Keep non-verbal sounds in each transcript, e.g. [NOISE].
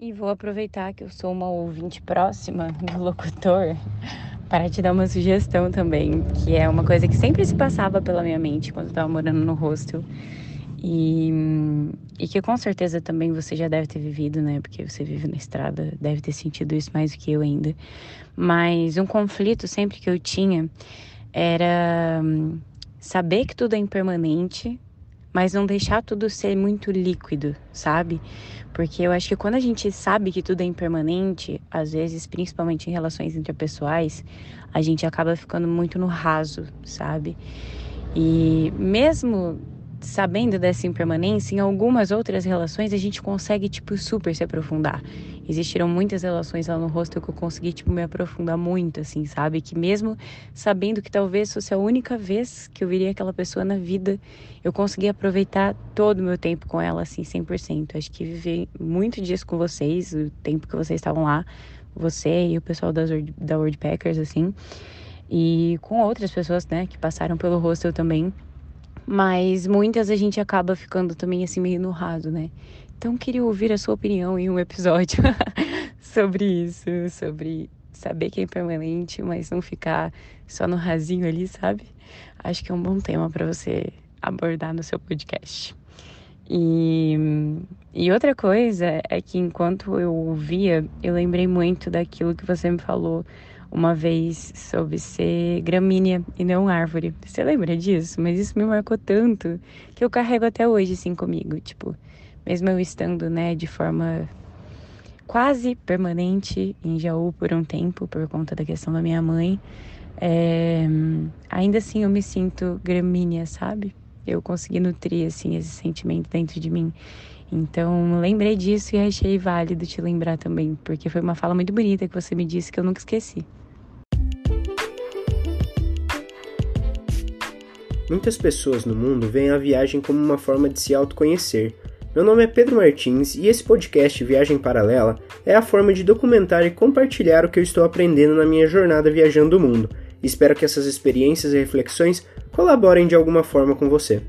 E vou aproveitar que eu sou uma ouvinte próxima do locutor para te dar uma sugestão também, que é uma coisa que sempre se passava pela minha mente quando eu estava morando no hostel. E, e que com certeza também você já deve ter vivido, né? Porque você vive na estrada, deve ter sentido isso mais do que eu ainda. Mas um conflito sempre que eu tinha era hum, saber que tudo é impermanente, mas não deixar tudo ser muito líquido, sabe? Porque eu acho que quando a gente sabe que tudo é impermanente, às vezes, principalmente em relações interpessoais, a gente acaba ficando muito no raso, sabe? E mesmo sabendo dessa impermanência, em algumas outras relações a gente consegue, tipo, super se aprofundar. Existiram muitas relações lá no hostel que eu consegui, tipo, me aprofundar muito, assim, sabe? Que mesmo sabendo que talvez fosse a única vez que eu viria aquela pessoa na vida, eu consegui aproveitar todo o meu tempo com ela, assim, 100%. Acho que viver muito dias com vocês, o tempo que vocês estavam lá, você e o pessoal das, da Packers assim, e com outras pessoas, né, que passaram pelo hostel também mas muitas a gente acaba ficando também assim meio no raso, né? Então queria ouvir a sua opinião em um episódio [LAUGHS] sobre isso, sobre saber que é impermanente, mas não ficar só no rasinho ali, sabe? Acho que é um bom tema para você abordar no seu podcast. E, e outra coisa é que enquanto eu ouvia, eu lembrei muito daquilo que você me falou uma vez sobre ser gramínea e não árvore. Você lembra disso? Mas isso me marcou tanto que eu carrego até hoje assim comigo, tipo, mesmo eu estando, né, de forma quase permanente em Jaú por um tempo por conta da questão da minha mãe, é, ainda assim eu me sinto gramínea, sabe? Eu consegui nutrir assim esse sentimento dentro de mim. Então, lembrei disso e achei válido te lembrar também, porque foi uma fala muito bonita que você me disse que eu nunca esqueci. Muitas pessoas no mundo veem a viagem como uma forma de se autoconhecer. Meu nome é Pedro Martins e esse podcast Viagem Paralela é a forma de documentar e compartilhar o que eu estou aprendendo na minha jornada viajando o mundo. Espero que essas experiências e reflexões colaborem de alguma forma com você.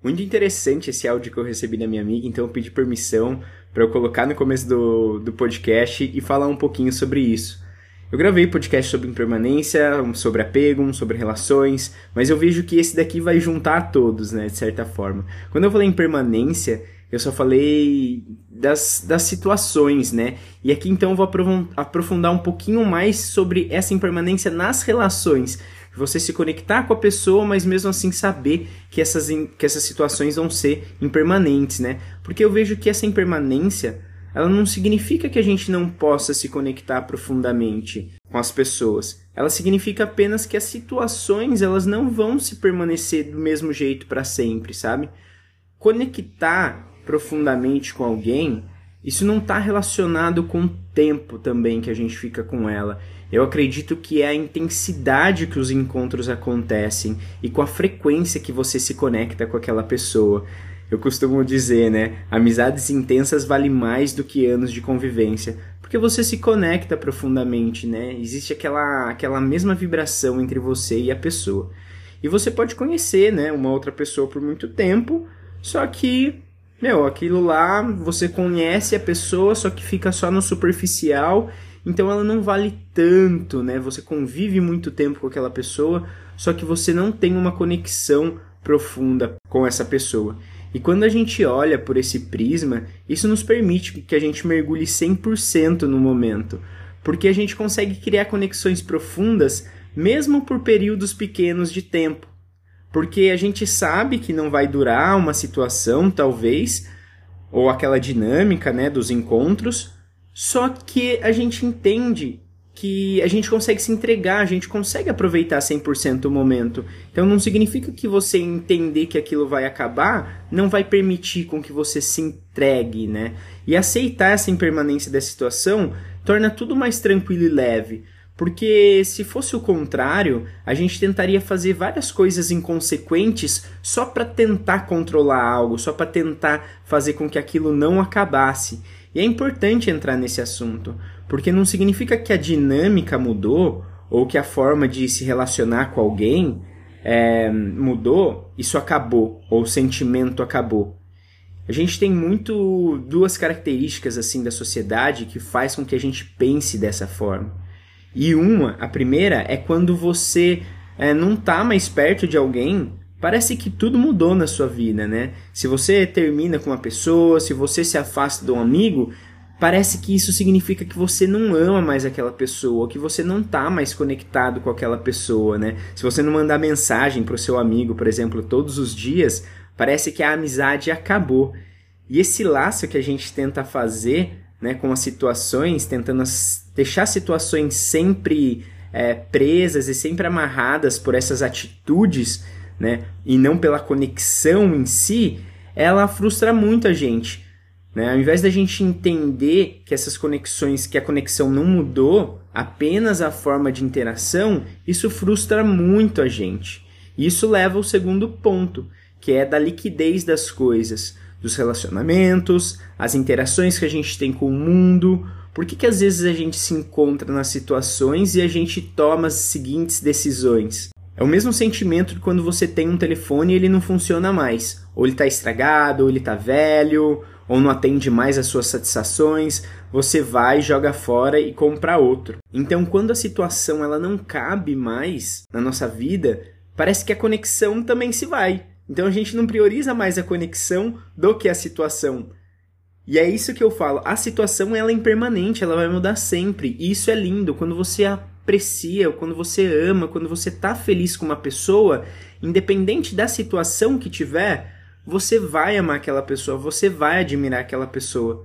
Muito interessante esse áudio que eu recebi da minha amiga, então eu pedi permissão para eu colocar no começo do, do podcast e falar um pouquinho sobre isso. Eu gravei podcast sobre impermanência, sobre apego, sobre relações, mas eu vejo que esse daqui vai juntar todos, né, de certa forma. Quando eu falei impermanência, eu só falei das, das situações, né? E aqui então eu vou aprofundar um pouquinho mais sobre essa impermanência nas relações. Você se conectar com a pessoa, mas mesmo assim saber que essas, que essas situações vão ser impermanentes, né? Porque eu vejo que essa impermanência ela não significa que a gente não possa se conectar profundamente com as pessoas. Ela significa apenas que as situações elas não vão se permanecer do mesmo jeito para sempre, sabe? Conectar profundamente com alguém, isso não está relacionado com o tempo também que a gente fica com ela. Eu acredito que é a intensidade que os encontros acontecem e com a frequência que você se conecta com aquela pessoa. Eu costumo dizer, né? Amizades intensas valem mais do que anos de convivência, porque você se conecta profundamente, né? Existe aquela, aquela mesma vibração entre você e a pessoa. E você pode conhecer, né, uma outra pessoa por muito tempo, só que, meu, aquilo lá você conhece a pessoa, só que fica só no superficial, então ela não vale tanto, né? Você convive muito tempo com aquela pessoa, só que você não tem uma conexão profunda com essa pessoa. E quando a gente olha por esse prisma, isso nos permite que a gente mergulhe 100% no momento, porque a gente consegue criar conexões profundas mesmo por períodos pequenos de tempo. Porque a gente sabe que não vai durar uma situação, talvez, ou aquela dinâmica, né, dos encontros, só que a gente entende que a gente consegue se entregar, a gente consegue aproveitar 100% o momento. Então não significa que você entender que aquilo vai acabar não vai permitir com que você se entregue, né? E aceitar essa impermanência da situação torna tudo mais tranquilo e leve. Porque se fosse o contrário, a gente tentaria fazer várias coisas inconsequentes só para tentar controlar algo, só para tentar fazer com que aquilo não acabasse. E é importante entrar nesse assunto, porque não significa que a dinâmica mudou ou que a forma de se relacionar com alguém é, mudou, isso acabou, ou o sentimento acabou. a gente tem muito duas características assim da sociedade que faz com que a gente pense dessa forma. E uma, a primeira é quando você é, não tá mais perto de alguém, parece que tudo mudou na sua vida, né? Se você termina com uma pessoa, se você se afasta de um amigo, parece que isso significa que você não ama mais aquela pessoa, que você não tá mais conectado com aquela pessoa, né? Se você não mandar mensagem pro seu amigo, por exemplo, todos os dias, parece que a amizade acabou. E esse laço que a gente tenta fazer né, com as situações, tentando deixar situações sempre é, presas e sempre amarradas por essas atitudes, né, e não pela conexão em si, ela frustra muito a gente. Né? Ao invés da gente entender que essas conexões, que a conexão não mudou, apenas a forma de interação, isso frustra muito a gente. E isso leva ao segundo ponto, que é da liquidez das coisas dos relacionamentos, as interações que a gente tem com o mundo. Por que, que às vezes a gente se encontra nas situações e a gente toma as seguintes decisões? É o mesmo sentimento de quando você tem um telefone e ele não funciona mais. Ou ele está estragado, ou ele está velho, ou não atende mais às suas satisfações, você vai, joga fora e compra outro. Então, quando a situação ela não cabe mais na nossa vida, parece que a conexão também se vai. Então a gente não prioriza mais a conexão do que a situação. E é isso que eu falo. A situação ela é impermanente, ela vai mudar sempre. E isso é lindo quando você aprecia, quando você ama, quando você tá feliz com uma pessoa, independente da situação que tiver, você vai amar aquela pessoa, você vai admirar aquela pessoa.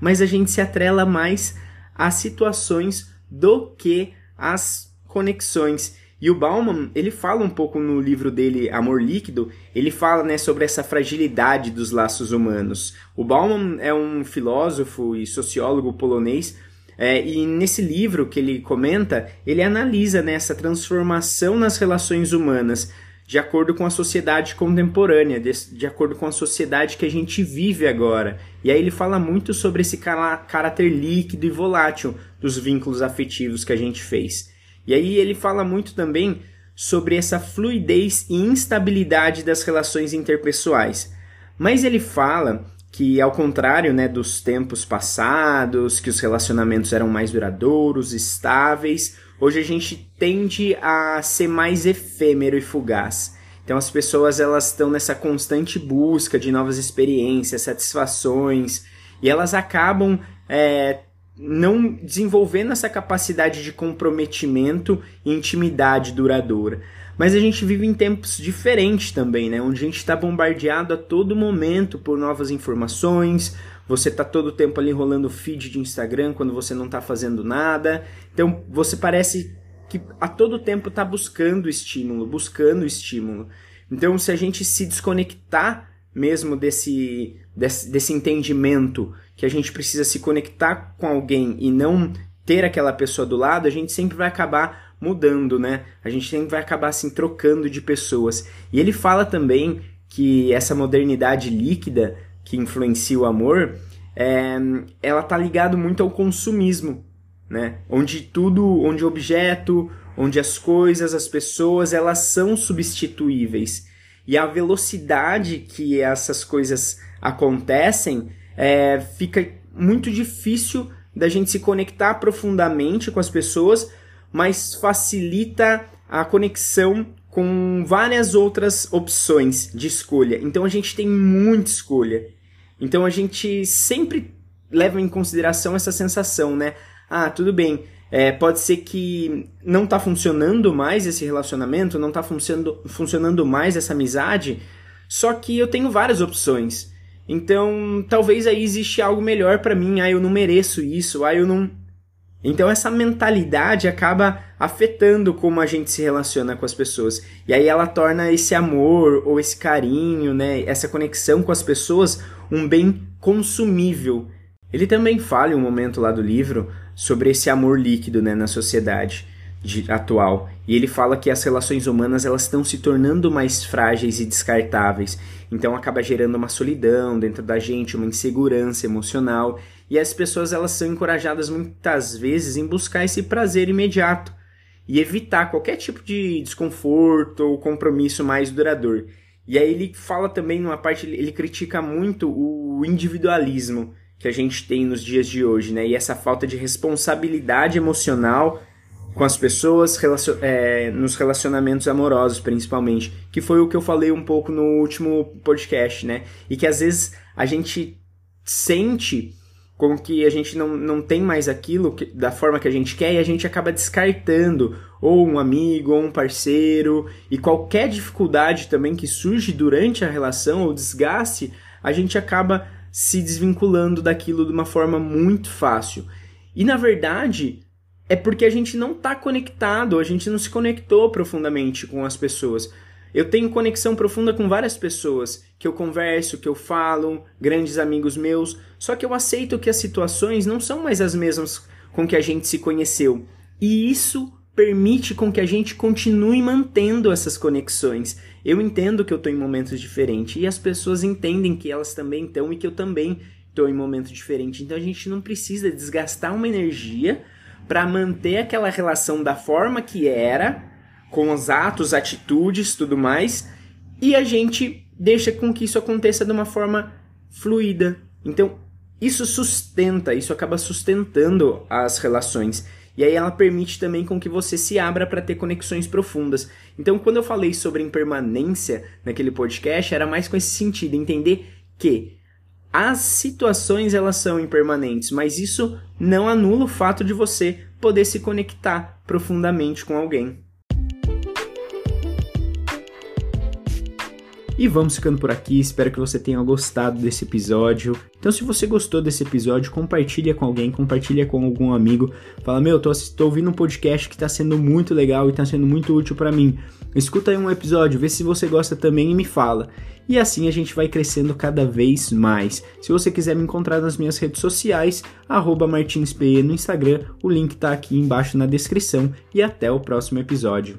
Mas a gente se atrela mais às situações do que às conexões. E o Bauman, ele fala um pouco no livro dele Amor Líquido, ele fala né, sobre essa fragilidade dos laços humanos. O Bauman é um filósofo e sociólogo polonês, é, e nesse livro que ele comenta, ele analisa né, essa transformação nas relações humanas de acordo com a sociedade contemporânea, de, de, acordo com a sociedade que a gente vive agora. E aí ele fala muito sobre esse caráter líquido e volátil dos vínculos afetivos que a gente fez. E aí ele fala muito também sobre essa fluidez e instabilidade das relações interpessoais. Mas ele fala que ao contrário, né, dos tempos passados, que os relacionamentos eram mais duradouros, estáveis, hoje a gente tende a ser mais efêmero e fugaz. Então as pessoas elas estão nessa constante busca de novas experiências, satisfações, e elas acabam é, não desenvolvendo essa capacidade de comprometimento e intimidade duradoura. Mas a gente vive em tempos diferentes também, né? Onde a gente está bombardeado a todo momento por novas informações. Você está todo o tempo ali rolando feed de Instagram quando você não está fazendo nada. Então você parece que a todo tempo está buscando estímulo, buscando estímulo. Então se a gente se desconectar mesmo desse, desse, desse entendimento que a gente precisa se conectar com alguém e não ter aquela pessoa do lado, a gente sempre vai acabar mudando, né? A gente sempre vai acabar assim trocando de pessoas. E ele fala também que essa modernidade líquida que influencia o amor, é, ela tá ligado muito ao consumismo, né? Onde tudo, onde objeto, onde as coisas, as pessoas, elas são substituíveis. E a velocidade que essas coisas acontecem é, fica muito difícil da gente se conectar profundamente com as pessoas, mas facilita a conexão com várias outras opções de escolha. Então a gente tem muita escolha. Então a gente sempre leva em consideração essa sensação, né? Ah, tudo bem. É, pode ser que não está funcionando mais esse relacionamento, não está funcionando, funcionando mais essa amizade, só que eu tenho várias opções. Então, talvez aí existe algo melhor para mim, ah, eu não mereço isso, ah, eu não. Então, essa mentalidade acaba afetando como a gente se relaciona com as pessoas. E aí ela torna esse amor ou esse carinho, né, essa conexão com as pessoas um bem consumível. Ele também fala em um momento lá do livro sobre esse amor líquido né, na sociedade de, atual. E ele fala que as relações humanas elas estão se tornando mais frágeis e descartáveis. Então acaba gerando uma solidão dentro da gente, uma insegurança emocional. E as pessoas elas são encorajadas muitas vezes em buscar esse prazer imediato e evitar qualquer tipo de desconforto ou compromisso mais duradouro. E aí ele fala também numa parte, ele critica muito o individualismo que a gente tem nos dias de hoje, né? E essa falta de responsabilidade emocional com as pessoas, relacion é, nos relacionamentos amorosos, principalmente. Que foi o que eu falei um pouco no último podcast, né? E que às vezes a gente sente com que a gente não, não tem mais aquilo que, da forma que a gente quer e a gente acaba descartando ou um amigo ou um parceiro e qualquer dificuldade também que surge durante a relação ou desgaste, a gente acaba se desvinculando daquilo de uma forma muito fácil. E na verdade, é porque a gente não está conectado, a gente não se conectou profundamente com as pessoas. Eu tenho conexão profunda com várias pessoas que eu converso, que eu falo, grandes amigos meus, só que eu aceito que as situações não são mais as mesmas com que a gente se conheceu. E isso permite com que a gente continue mantendo essas conexões. Eu entendo que eu estou em momentos diferentes e as pessoas entendem que elas também estão e que eu também estou em momentos diferentes. Então a gente não precisa desgastar uma energia para manter aquela relação da forma que era com os atos, atitudes, tudo mais, e a gente deixa com que isso aconteça de uma forma fluida. Então, isso sustenta, isso acaba sustentando as relações. E aí ela permite também com que você se abra para ter conexões profundas. Então, quando eu falei sobre impermanência naquele podcast, era mais com esse sentido, entender que as situações elas são impermanentes, mas isso não anula o fato de você poder se conectar profundamente com alguém. E vamos ficando por aqui, espero que você tenha gostado desse episódio. Então, se você gostou desse episódio, compartilha com alguém, compartilha com algum amigo. Fala, meu, tô, tô ouvindo um podcast que tá sendo muito legal e tá sendo muito útil para mim. Escuta aí um episódio, vê se você gosta também e me fala. E assim a gente vai crescendo cada vez mais. Se você quiser me encontrar nas minhas redes sociais, martinspe no Instagram, o link tá aqui embaixo na descrição. E até o próximo episódio.